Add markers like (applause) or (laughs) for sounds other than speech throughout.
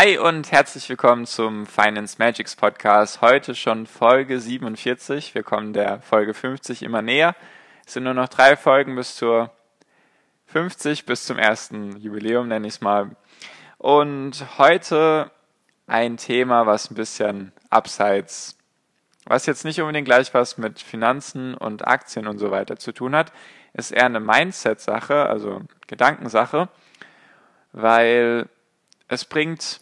Hi und herzlich willkommen zum Finance Magics Podcast. Heute schon Folge 47. Wir kommen der Folge 50 immer näher. Es sind nur noch drei Folgen bis zur 50, bis zum ersten Jubiläum nenne ich es mal. Und heute ein Thema, was ein bisschen abseits, was jetzt nicht unbedingt gleich was mit Finanzen und Aktien und so weiter zu tun hat, ist eher eine Mindset-Sache, also Gedankensache, weil es bringt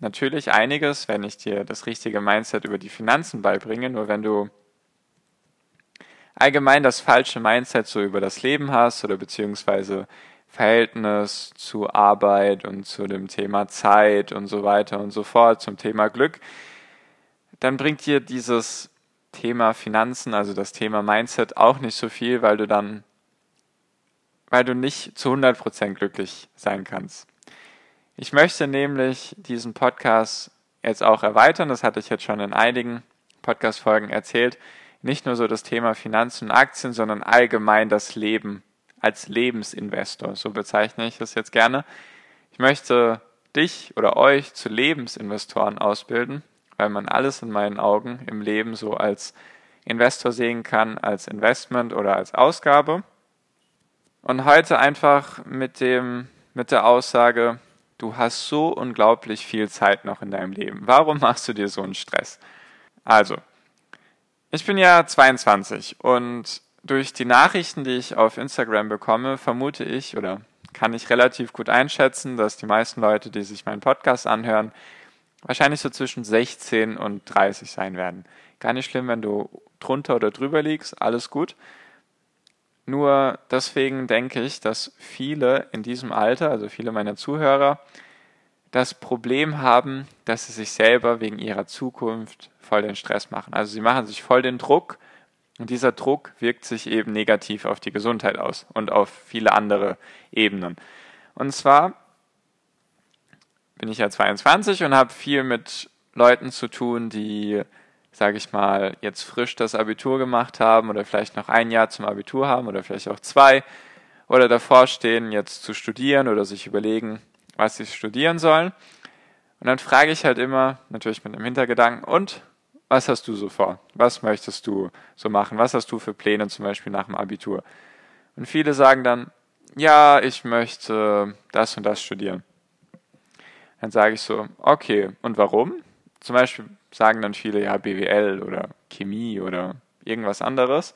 natürlich einiges, wenn ich dir das richtige Mindset über die Finanzen beibringe. Nur wenn du allgemein das falsche Mindset so über das Leben hast oder beziehungsweise Verhältnis zu Arbeit und zu dem Thema Zeit und so weiter und so fort, zum Thema Glück, dann bringt dir dieses Thema Finanzen, also das Thema Mindset auch nicht so viel, weil du dann, weil du nicht zu 100% glücklich sein kannst. Ich möchte nämlich diesen Podcast jetzt auch erweitern, das hatte ich jetzt schon in einigen Podcast-Folgen erzählt, nicht nur so das Thema Finanzen und Aktien, sondern allgemein das Leben als Lebensinvestor, so bezeichne ich das jetzt gerne. Ich möchte dich oder euch zu Lebensinvestoren ausbilden, weil man alles in meinen Augen im Leben so als Investor sehen kann, als Investment oder als Ausgabe. Und heute einfach mit dem, mit der Aussage, Du hast so unglaublich viel Zeit noch in deinem Leben. Warum machst du dir so einen Stress? Also, ich bin ja 22 und durch die Nachrichten, die ich auf Instagram bekomme, vermute ich oder kann ich relativ gut einschätzen, dass die meisten Leute, die sich meinen Podcast anhören, wahrscheinlich so zwischen 16 und 30 sein werden. Gar nicht schlimm, wenn du drunter oder drüber liegst, alles gut. Nur deswegen denke ich, dass viele in diesem Alter, also viele meiner Zuhörer, das Problem haben, dass sie sich selber wegen ihrer Zukunft voll den Stress machen. Also sie machen sich voll den Druck und dieser Druck wirkt sich eben negativ auf die Gesundheit aus und auf viele andere Ebenen. Und zwar bin ich ja 22 und habe viel mit Leuten zu tun, die sage ich mal, jetzt frisch das Abitur gemacht haben oder vielleicht noch ein Jahr zum Abitur haben oder vielleicht auch zwei oder davor stehen, jetzt zu studieren oder sich überlegen, was sie studieren sollen. Und dann frage ich halt immer, natürlich mit einem Hintergedanken, und was hast du so vor? Was möchtest du so machen? Was hast du für Pläne zum Beispiel nach dem Abitur? Und viele sagen dann, ja, ich möchte das und das studieren. Dann sage ich so, okay, und warum? Zum Beispiel sagen dann viele ja BWL oder Chemie oder irgendwas anderes.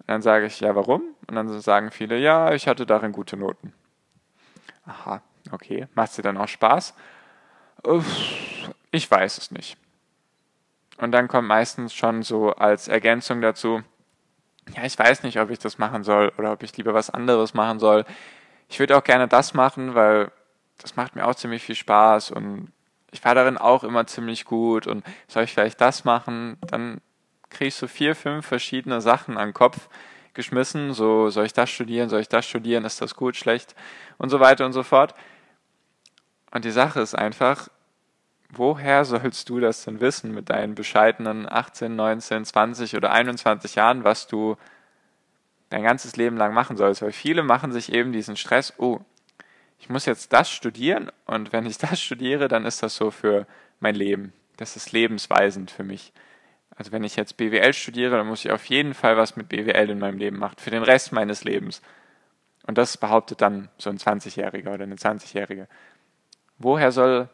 Und dann sage ich, ja, warum? Und dann sagen viele, ja, ich hatte darin gute Noten. Aha, okay. Macht dir dann auch Spaß? Ich weiß es nicht. Und dann kommt meistens schon so als Ergänzung dazu, ja, ich weiß nicht, ob ich das machen soll oder ob ich lieber was anderes machen soll. Ich würde auch gerne das machen, weil das macht mir auch ziemlich viel Spaß und ich war darin auch immer ziemlich gut und soll ich vielleicht das machen? Dann ich so vier, fünf verschiedene Sachen an den Kopf geschmissen. So, soll ich das studieren? Soll ich das studieren? Ist das gut, schlecht? Und so weiter und so fort. Und die Sache ist einfach, woher sollst du das denn wissen mit deinen bescheidenen 18, 19, 20 oder 21 Jahren, was du dein ganzes Leben lang machen sollst? Weil viele machen sich eben diesen Stress, oh, ich muss jetzt das studieren und wenn ich (laughs) das studiere, dann ist das so für mein Leben. Das ist lebensweisend für mich. Also wenn ich jetzt BWL studiere, dann muss ich auf jeden Fall was mit BWL in meinem Leben machen, für den Rest meines Lebens. Und das behauptet dann so ein 20-Jähriger oder eine 20-Jährige. Woher soll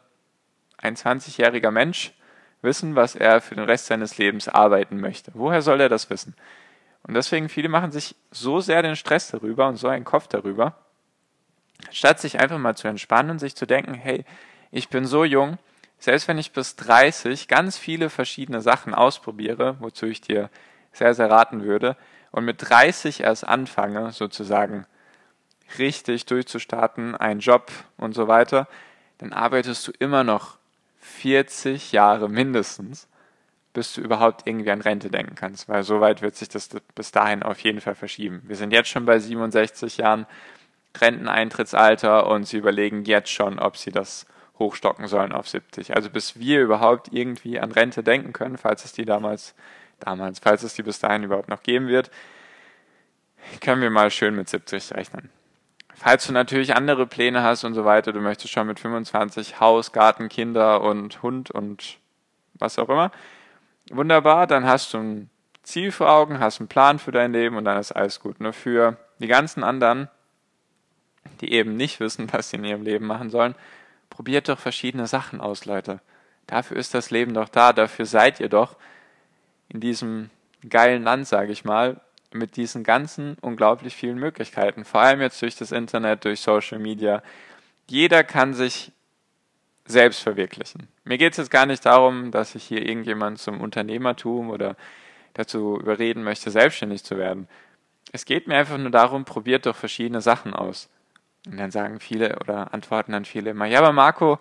ein 20-jähriger Mensch wissen, was er für den Rest seines Lebens arbeiten möchte? Woher soll er das wissen? Und deswegen viele machen sich so sehr den Stress darüber und so einen Kopf darüber, Statt sich einfach mal zu entspannen und sich zu denken, hey, ich bin so jung, selbst wenn ich bis 30 ganz viele verschiedene Sachen ausprobiere, wozu ich dir sehr, sehr raten würde, und mit 30 erst anfange, sozusagen richtig durchzustarten, einen Job und so weiter, dann arbeitest du immer noch 40 Jahre mindestens, bis du überhaupt irgendwie an Rente denken kannst, weil so weit wird sich das bis dahin auf jeden Fall verschieben. Wir sind jetzt schon bei 67 Jahren Renteneintrittsalter und sie überlegen jetzt schon, ob sie das hochstocken sollen auf 70. Also bis wir überhaupt irgendwie an Rente denken können, falls es die damals, damals, falls es die bis dahin überhaupt noch geben wird, können wir mal schön mit 70 rechnen. Falls du natürlich andere Pläne hast und so weiter, du möchtest schon mit 25 Haus, Garten, Kinder und Hund und was auch immer, wunderbar, dann hast du ein Ziel vor Augen, hast einen Plan für dein Leben und dann ist alles gut. Nur für die ganzen anderen, die eben nicht wissen, was sie in ihrem Leben machen sollen, probiert doch verschiedene Sachen aus, Leute. Dafür ist das Leben doch da, dafür seid ihr doch in diesem geilen Land, sage ich mal, mit diesen ganzen unglaublich vielen Möglichkeiten, vor allem jetzt durch das Internet, durch Social Media. Jeder kann sich selbst verwirklichen. Mir geht es jetzt gar nicht darum, dass ich hier irgendjemand zum Unternehmertum oder dazu überreden möchte, selbstständig zu werden. Es geht mir einfach nur darum, probiert doch verschiedene Sachen aus. Und dann sagen viele oder antworten dann viele immer, ja, aber Marco,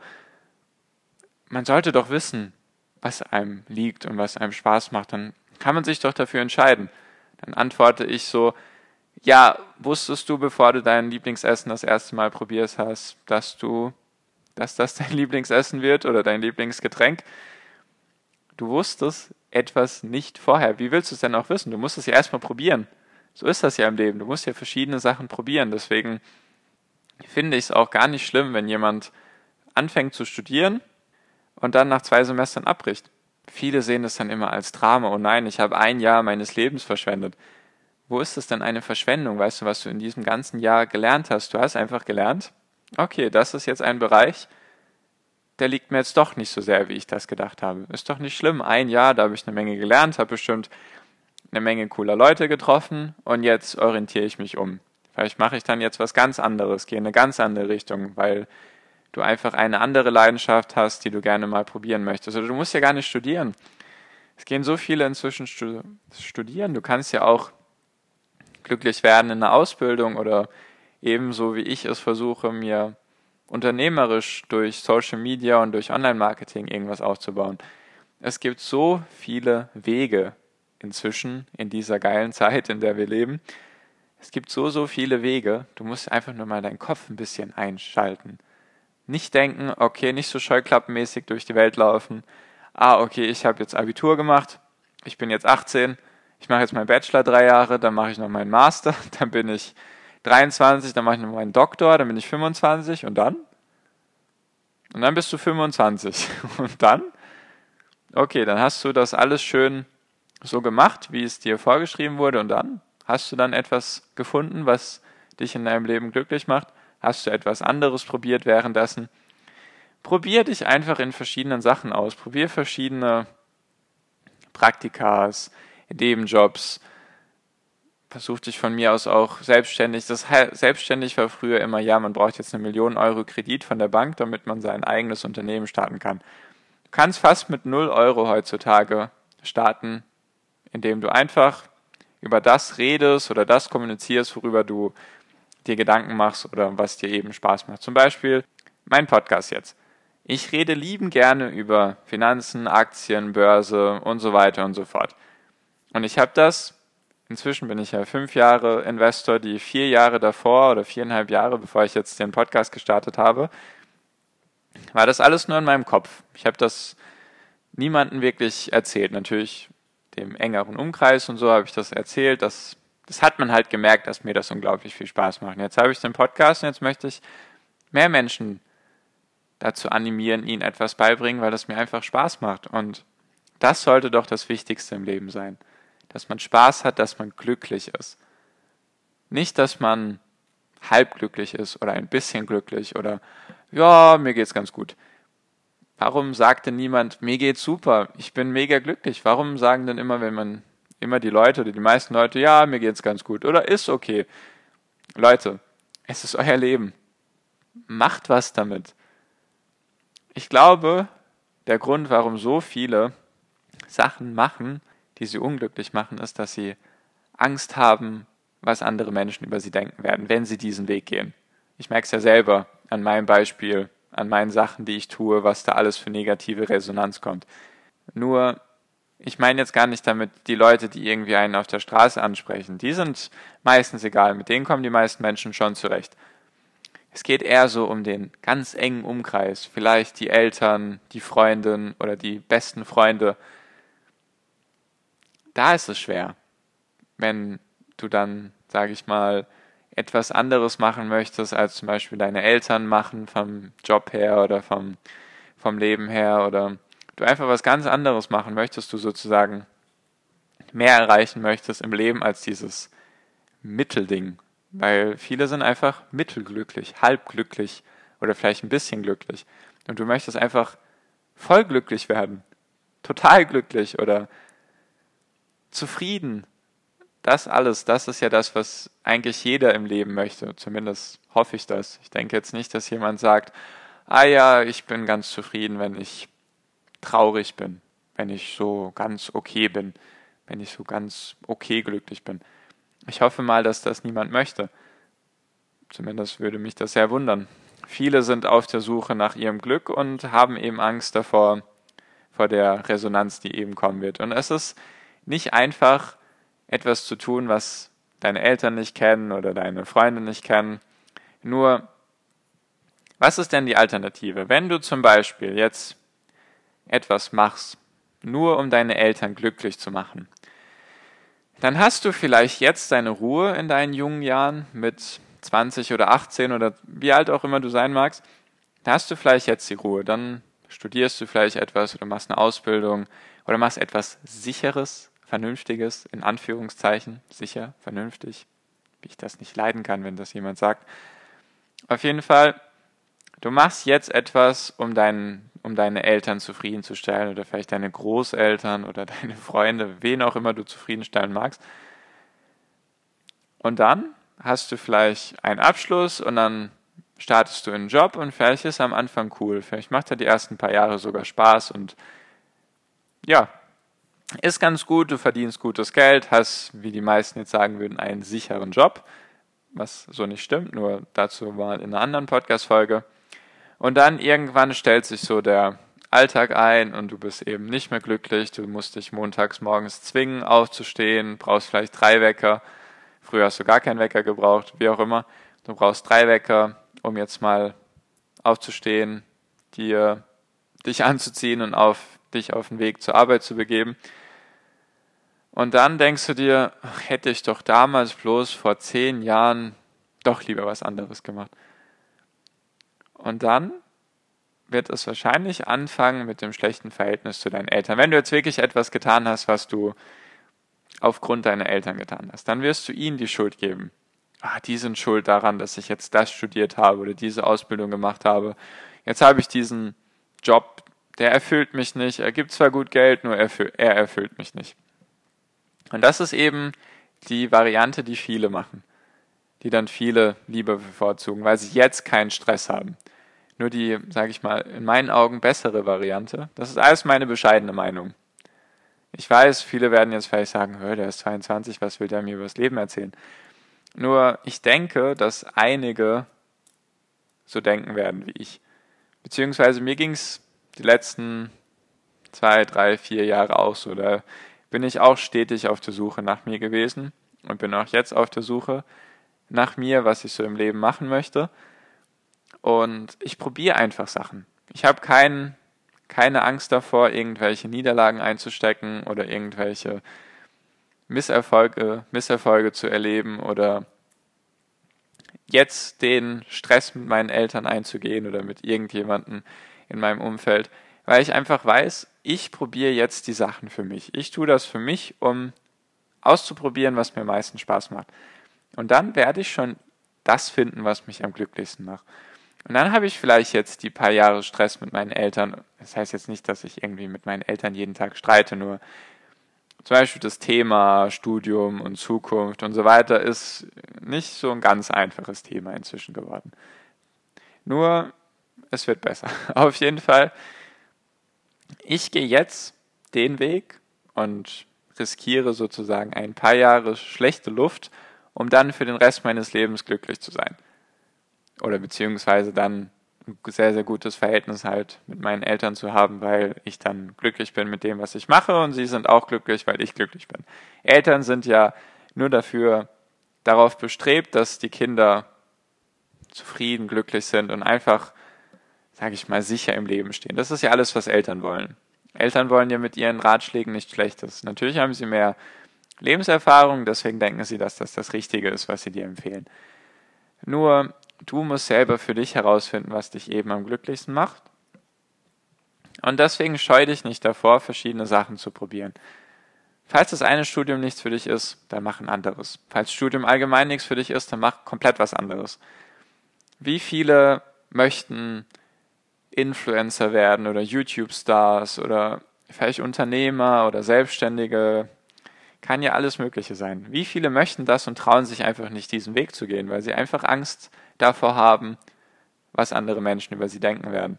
man sollte doch wissen, was einem liegt und was einem Spaß macht. Dann kann man sich doch dafür entscheiden. Dann antworte ich so, ja, wusstest du, bevor du dein Lieblingsessen das erste Mal probierst hast, dass du, dass das dein (laughs) Lieblingsessen wird oder dein Lieblingsgetränk? Du wusstest etwas nicht vorher. Wie willst du es denn auch wissen? Du musst es ja erstmal probieren. So ist das ja im Leben. Du musst ja verschiedene Sachen probieren. Deswegen finde ich es auch gar nicht schlimm, wenn jemand anfängt zu studieren und dann nach zwei Semestern abbricht. Viele sehen das dann immer als Drama. Oh nein, ich habe ein Jahr meines Lebens verschwendet. Wo ist das denn eine Verschwendung? Weißt du, was du in diesem ganzen Jahr gelernt hast? Du hast einfach gelernt, okay, das ist jetzt ein Bereich, der liegt mir jetzt doch nicht so sehr, wie ich das gedacht habe. Ist doch nicht schlimm. Ein Jahr, da habe ich eine Menge gelernt, habe bestimmt eine Menge cooler Leute getroffen und jetzt orientiere ich mich um. Vielleicht mache ich dann jetzt was ganz anderes, gehe in eine ganz andere Richtung, weil du einfach eine andere Leidenschaft hast, die du gerne mal probieren möchtest. Oder du musst ja gar nicht studieren. Es gehen so viele inzwischen studieren. Du kannst ja auch glücklich werden in einer Ausbildung oder ebenso wie ich es versuche, mir unternehmerisch durch Social Media und durch Online-Marketing irgendwas aufzubauen. Es gibt so viele Wege inzwischen in dieser geilen Zeit, in der wir leben. Es gibt so, so viele Wege. Du musst einfach nur mal deinen Kopf ein bisschen einschalten. Nicht denken, okay, nicht so scheuklappenmäßig durch die Welt laufen. Ah, okay, ich habe jetzt Abitur gemacht, ich bin jetzt 18, ich mache jetzt meinen Bachelor drei Jahre, dann mache ich noch meinen Master, (laughs) dann bin ich 23, dann mache ich noch meinen Doktor, dann bin ich 25 und dann? Und dann bist du 25. (laughs) Und dann? Okay, dann hast du das alles schön so gemacht, wie es dir vorgeschrieben wurde und dann? Hast du dann etwas gefunden, was dich in deinem Leben glücklich macht? Hast du etwas anderes probiert währenddessen? Probier dich einfach in verschiedenen Sachen aus. Probier verschiedene Praktikas, Nebenjobs. Versuch dich von mir aus auch selbstständig. Das selbstständig war früher immer, ja, man braucht jetzt eine Million Euro Kredit von der Bank, damit man sein eigenes Unternehmen starten kann. Du kannst fast mit null Euro heutzutage starten, indem du einfach über das redest oder das kommunizierst, worüber du dir Gedanken machst oder was dir eben Spaß macht. Zum Beispiel mein Podcast jetzt. Ich rede lieben gerne über Finanzen, Aktien, Börse und so weiter und so fort. Und ich habe das, inzwischen bin ich ja fünf Jahre Investor, die vier Jahre davor oder viereinhalb Jahre, bevor ich jetzt den Podcast gestartet habe, war das alles nur in meinem Kopf. Ich habe das niemandem wirklich erzählt. Natürlich dem engeren Umkreis und so habe ich das erzählt, dass das hat man halt gemerkt, dass mir das unglaublich viel Spaß macht. Jetzt habe ich den Podcast und jetzt möchte ich mehr Menschen dazu animieren, ihnen etwas beibringen, weil das mir einfach Spaß macht. Und das sollte doch das Wichtigste im Leben sein. Dass man Spaß hat, dass man glücklich ist. Nicht, dass man halb glücklich ist oder ein bisschen glücklich oder ja, mir geht's ganz gut. Warum sagt denn niemand, mir geht's super, ich bin mega glücklich? Warum sagen denn immer, wenn man immer die Leute oder die meisten Leute, ja, mir geht's ganz gut oder ist okay. Leute, es ist euer Leben. Macht was damit. Ich glaube, der Grund, warum so viele Sachen machen, die sie unglücklich machen, ist, dass sie Angst haben, was andere Menschen über sie denken werden, wenn sie diesen Weg gehen. Ich merke es ja selber an meinem Beispiel an meinen Sachen, die ich tue, was da alles für negative Resonanz kommt. Nur, ich meine jetzt gar nicht damit die Leute, die irgendwie einen auf der Straße ansprechen. Die sind meistens egal, mit denen kommen die meisten Menschen schon zurecht. Es geht eher so um den ganz engen Umkreis, vielleicht die Eltern, die Freundin oder die besten Freunde. Da ist es schwer, wenn du dann, sage ich mal, etwas anderes machen möchtest, als zum Beispiel deine Eltern machen, vom Job her oder vom, vom Leben her, oder du einfach was ganz anderes machen möchtest, du sozusagen mehr erreichen möchtest im Leben als dieses Mittelding, weil viele sind einfach mittelglücklich, halbglücklich oder vielleicht ein bisschen glücklich. Und du möchtest einfach voll glücklich werden, total glücklich oder zufrieden. Das alles, das ist ja das, was eigentlich jeder im Leben möchte. Zumindest hoffe ich das. Ich denke jetzt nicht, dass jemand sagt, ah ja, ich bin ganz zufrieden, wenn ich traurig bin, wenn ich so ganz okay bin, wenn ich so ganz okay glücklich bin. Ich hoffe mal, dass das niemand möchte. Zumindest würde mich das sehr wundern. Viele sind auf der Suche nach ihrem Glück und haben eben Angst davor, vor der Resonanz, die eben kommen wird. Und es ist nicht einfach, etwas zu tun, was deine Eltern nicht kennen oder deine Freunde nicht kennen. Nur, was ist denn die Alternative? Wenn du zum Beispiel jetzt etwas machst, nur um deine Eltern glücklich zu machen, dann hast du vielleicht jetzt deine Ruhe in deinen jungen Jahren mit 20 oder 18 oder wie alt auch immer du sein magst. Da hast du vielleicht jetzt die Ruhe. Dann studierst du vielleicht etwas oder machst eine Ausbildung oder machst etwas Sicheres, Vernünftiges, in Anführungszeichen, sicher, vernünftig, wie ich das nicht leiden kann, wenn das jemand sagt. Auf jeden Fall, du machst jetzt etwas, um deinen um deine Eltern zufriedenzustellen oder vielleicht deine Großeltern oder (laughs) deine Freunde, wen auch immer du zufriedenstellen magst. Und dann hast du vielleicht einen Abschluss und dann startest du in einen Job und vielleicht ist er am Anfang cool. Vielleicht macht er die ersten paar Jahre sogar Spaß und ja, ist ganz gut, du verdienst gutes Geld, hast, wie die meisten jetzt sagen würden, einen sicheren Job, was so nicht stimmt, nur dazu mal in einer anderen Podcast-Folge. Und dann irgendwann stellt sich so der Alltag ein und du bist eben nicht mehr glücklich. Du musst dich montags morgens zwingen, aufzustehen, brauchst vielleicht drei Wecker. Früher hast du gar keinen Wecker gebraucht, wie auch immer. Du brauchst drei Wecker, um jetzt mal aufzustehen, dir, dich anzuziehen und auf, dich auf den Weg zur Arbeit zu begeben. Und dann denkst du dir, hätte ich doch damals bloß vor zehn Jahren doch lieber was anderes gemacht. Und dann wird es wahrscheinlich anfangen mit dem schlechten Verhältnis zu deinen Eltern. Wenn du jetzt wirklich etwas getan hast, was du aufgrund deiner Eltern getan hast, dann wirst du ihnen die Schuld geben. Ah, die sind schuld daran, dass ich jetzt das studiert habe oder diese Ausbildung gemacht habe. Jetzt habe ich diesen Job, der erfüllt mich nicht. Er gibt zwar gut Geld, nur er, er erfüllt mich nicht. Und das ist eben die Variante, die viele machen die dann viele lieber bevorzugen, weil sie jetzt keinen Stress haben. Nur die, sage ich mal, in meinen Augen bessere Variante. Das ist alles meine bescheidene Meinung. Ich weiß, viele werden jetzt vielleicht sagen, der ist 22, was will der mir über das Leben erzählen? Nur ich denke, dass einige so denken werden wie ich. Beziehungsweise mir ging es die letzten zwei, drei, vier Jahre auch so. Da bin ich auch stetig auf der Suche nach mir gewesen und bin auch jetzt auf der Suche nach mir, was ich so im Leben machen möchte. Und ich probiere einfach Sachen. Ich habe kein, keine Angst davor, irgendwelche Niederlagen einzustecken oder irgendwelche Misserfolge, Misserfolge zu erleben oder jetzt den Stress mit meinen Eltern einzugehen oder mit irgendjemandem in meinem Umfeld, weil ich einfach weiß, ich probiere jetzt die Sachen für mich. Ich tue das für mich, um auszuprobieren, was mir am meisten Spaß macht. Und dann werde ich schon das finden, was mich am glücklichsten macht. Und dann habe ich vielleicht jetzt die paar Jahre Stress mit meinen Eltern. Das heißt jetzt nicht, dass ich irgendwie mit meinen Eltern jeden Tag streite, nur zum Beispiel das Thema Studium und Zukunft und so weiter ist nicht so ein ganz einfaches Thema inzwischen geworden. Nur, es wird besser. (laughs) Auf jeden Fall, ich gehe jetzt den Weg und riskiere sozusagen ein paar Jahre schlechte Luft um dann für den Rest meines Lebens glücklich zu sein. Oder beziehungsweise dann ein sehr, sehr gutes Verhältnis halt mit meinen Eltern zu haben, weil ich dann glücklich bin mit dem, was ich mache und sie sind auch glücklich, weil ich glücklich bin. Eltern sind ja nur dafür darauf bestrebt, dass die Kinder zufrieden, glücklich sind und einfach, sage ich mal, sicher im Leben stehen. Das ist ja alles, was Eltern wollen. Eltern wollen ja mit ihren Ratschlägen nichts Schlechtes. Natürlich haben sie mehr Lebenserfahrung, deswegen denken sie, dass das das Richtige ist, was sie dir empfehlen. Nur du musst selber für dich herausfinden, was dich eben am glücklichsten macht. Und deswegen scheu dich nicht davor, verschiedene Sachen zu probieren. Falls das eine Studium nichts für dich ist, dann mach ein anderes. Falls Studium allgemein nichts für dich ist, dann mach komplett was anderes. Wie viele möchten Influencer werden oder YouTube-Stars oder vielleicht Unternehmer oder Selbstständige? Kann ja alles Mögliche sein. Wie viele möchten das und trauen sich einfach nicht, diesen Weg zu gehen, weil sie einfach Angst davor haben, was andere Menschen über sie denken werden.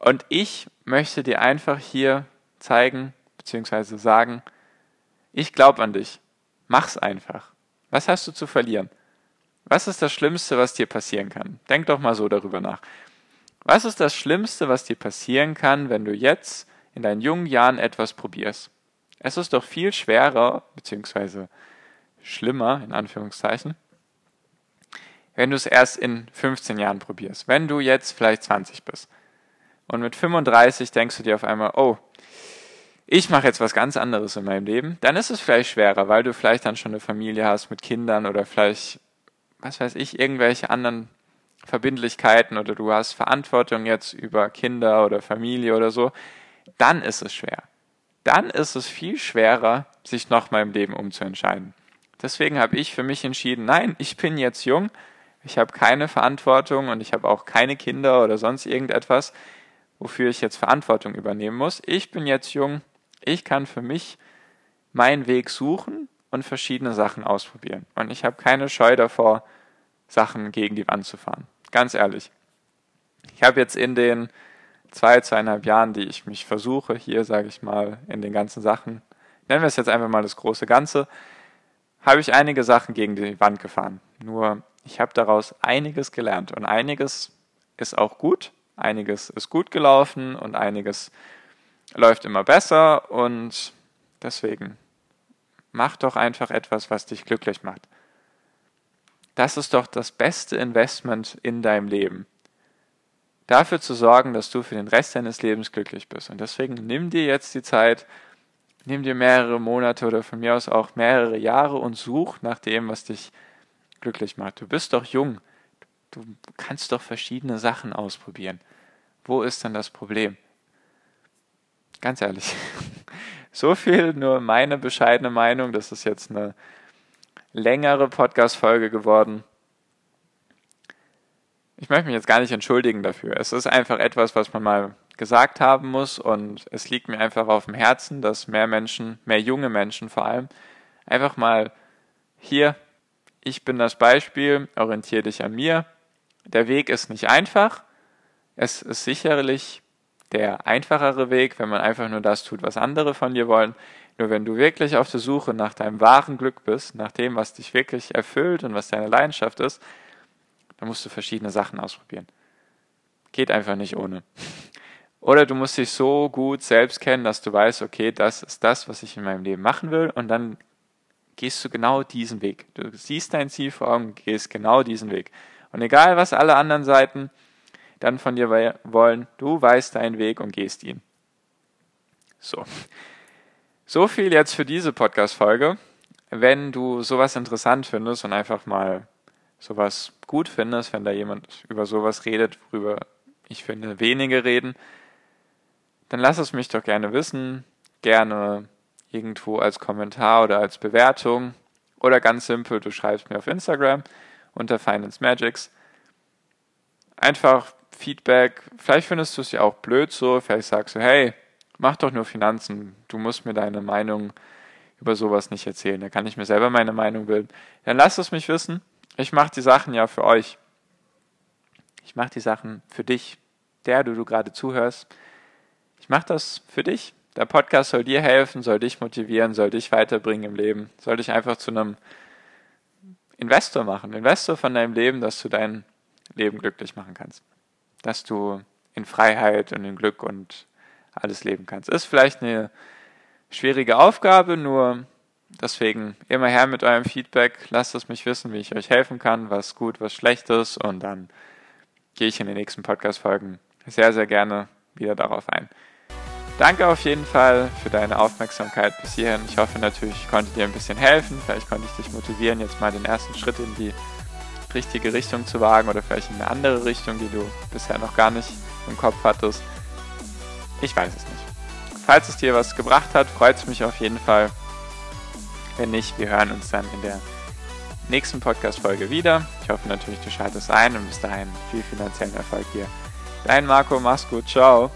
Und ich möchte dir einfach hier zeigen, beziehungsweise sagen, ich glaube an dich. Mach's einfach. Was hast du zu verlieren? Was ist das Schlimmste, was dir passieren kann? Denk doch mal so darüber nach. Was ist das Schlimmste, was dir passieren kann, wenn du jetzt in deinen jungen Jahren etwas probierst? Es ist doch viel schwerer, beziehungsweise schlimmer, in Anführungszeichen, wenn du es erst in 15 Jahren probierst. Wenn du jetzt vielleicht 20 bist. Und mit 35 denkst du dir auf einmal, oh, ich mache jetzt was ganz anderes in meinem Leben, dann ist es vielleicht schwerer, weil du vielleicht dann schon eine Familie hast mit Kindern oder vielleicht was weiß ich, irgendwelche anderen Verbindlichkeiten oder du hast Verantwortung jetzt über Kinder oder Familie oder so, dann ist es schwer. Dann ist es viel schwerer, sich nochmal im Leben umzuentscheiden. Deswegen habe ich für mich entschieden, nein, ich bin jetzt jung, ich habe keine Verantwortung und ich habe auch keine Kinder oder sonst irgendetwas, wofür ich jetzt Verantwortung übernehmen muss. Ich bin jetzt jung, ich kann für mich meinen Weg suchen und verschiedene Sachen ausprobieren. Und ich habe keine Scheu davor, Sachen gegen die Wand zu fahren. Ganz ehrlich. Ich habe jetzt in den zwei, zweieinhalb Jahren, die ich mich versuche, hier sage ich mal, in den ganzen Sachen, nennen wir es jetzt einfach mal das große Ganze, habe ich einige Sachen gegen die Wand gefahren. Nur ich habe daraus einiges gelernt und einiges ist auch gut, einiges ist gut gelaufen und einiges läuft immer besser und deswegen Mach doch einfach etwas, was dich glücklich macht. Das ist doch das beste Investment in deinem Leben. Dafür zu sorgen, dass du für den Rest deines Lebens glücklich bist. Und deswegen nimm dir jetzt die Zeit, nimm dir mehrere Monate oder von mir aus auch mehrere Jahre und such nach dem, was dich glücklich macht. Du bist doch jung. Du kannst doch verschiedene Sachen ausprobieren. Wo ist denn das Problem? Ganz ehrlich. (laughs) So viel nur meine bescheidene Meinung. Das ist jetzt eine längere Podcast-Folge geworden. Ich möchte mich jetzt gar nicht entschuldigen dafür. Es ist einfach etwas, was man mal gesagt haben muss und es liegt mir einfach auf dem Herzen, dass mehr Menschen, mehr junge Menschen vor allem, einfach mal hier, ich bin das Beispiel, orientiere dich an mir. Der Weg ist nicht einfach. Es ist sicherlich der einfachere Weg, wenn man einfach nur das tut, was andere von dir wollen. Nur wenn du wirklich auf der Suche nach deinem wahren Glück bist, nach dem, was dich wirklich erfüllt und was deine Leidenschaft ist, dann musst du verschiedene Sachen ausprobieren. Geht einfach nicht ohne. Oder du musst dich so gut selbst kennen, dass du weißt, okay, das ist das, was ich in meinem Leben machen will, und dann gehst du genau diesen Weg. Du siehst dein Ziel vor Augen, gehst genau diesen Weg. Und egal, was alle anderen Seiten dann von dir wollen, du weißt deinen Weg und gehst ihn. So. So viel jetzt für diese Podcast-Folge. Wenn du sowas interessant findest und einfach mal sowas gut findest, wenn da jemand über sowas redet, worüber ich finde wenige reden, dann lass es mich doch gerne wissen. Gerne irgendwo als Kommentar oder als Bewertung. Oder ganz simpel, du schreibst mir auf Instagram unter Finance Magics. Einfach Feedback. Vielleicht findest du es ja auch blöd so. Vielleicht sagst du, hey, mach doch nur Finanzen. Du musst mir deine Meinung über sowas nicht erzählen. Da kann ich mir selber meine Meinung bilden. Dann lass es mich wissen. Ich mache die Sachen ja für euch. Ich mache die Sachen für dich, der du, du gerade zuhörst. Ich mache das für dich. Der Podcast soll dir helfen, soll dich motivieren, soll dich weiterbringen im Leben, soll dich einfach zu einem Investor machen. Investor von deinem Leben, dass du dein Leben glücklich machen kannst. dass du in Freiheit und in Glück und alles leben kannst. Ist vielleicht eine schwierige Aufgabe, nur deswegen immer her mit eurem Feedback. Lasst es mich wissen, wie ich euch helfen kann, was gut, was schlecht ist und dann gehe ich in den nächsten Podcast-Folgen sehr, sehr gerne wieder darauf ein. Danke auf jeden Fall für deine Aufmerksamkeit bis hierhin. Ich hoffe natürlich, ich konnte dir ein bisschen helfen. Vielleicht konnte ich dich motivieren, jetzt mal den ersten Schritt in die richtige Richtung zu wagen oder vielleicht in eine andere Richtung, die du bisher noch gar nicht im Kopf hattest. Ich weiß es nicht. Falls es dir was gebracht hat, freut es mich auf jeden Fall. Wenn nicht, wir hören uns dann in der nächsten Podcast-Folge wieder. Ich hoffe natürlich, du schaltest ein und bis dahin viel finanziellen Erfolg dir. Dein Marco, mach's gut, ciao.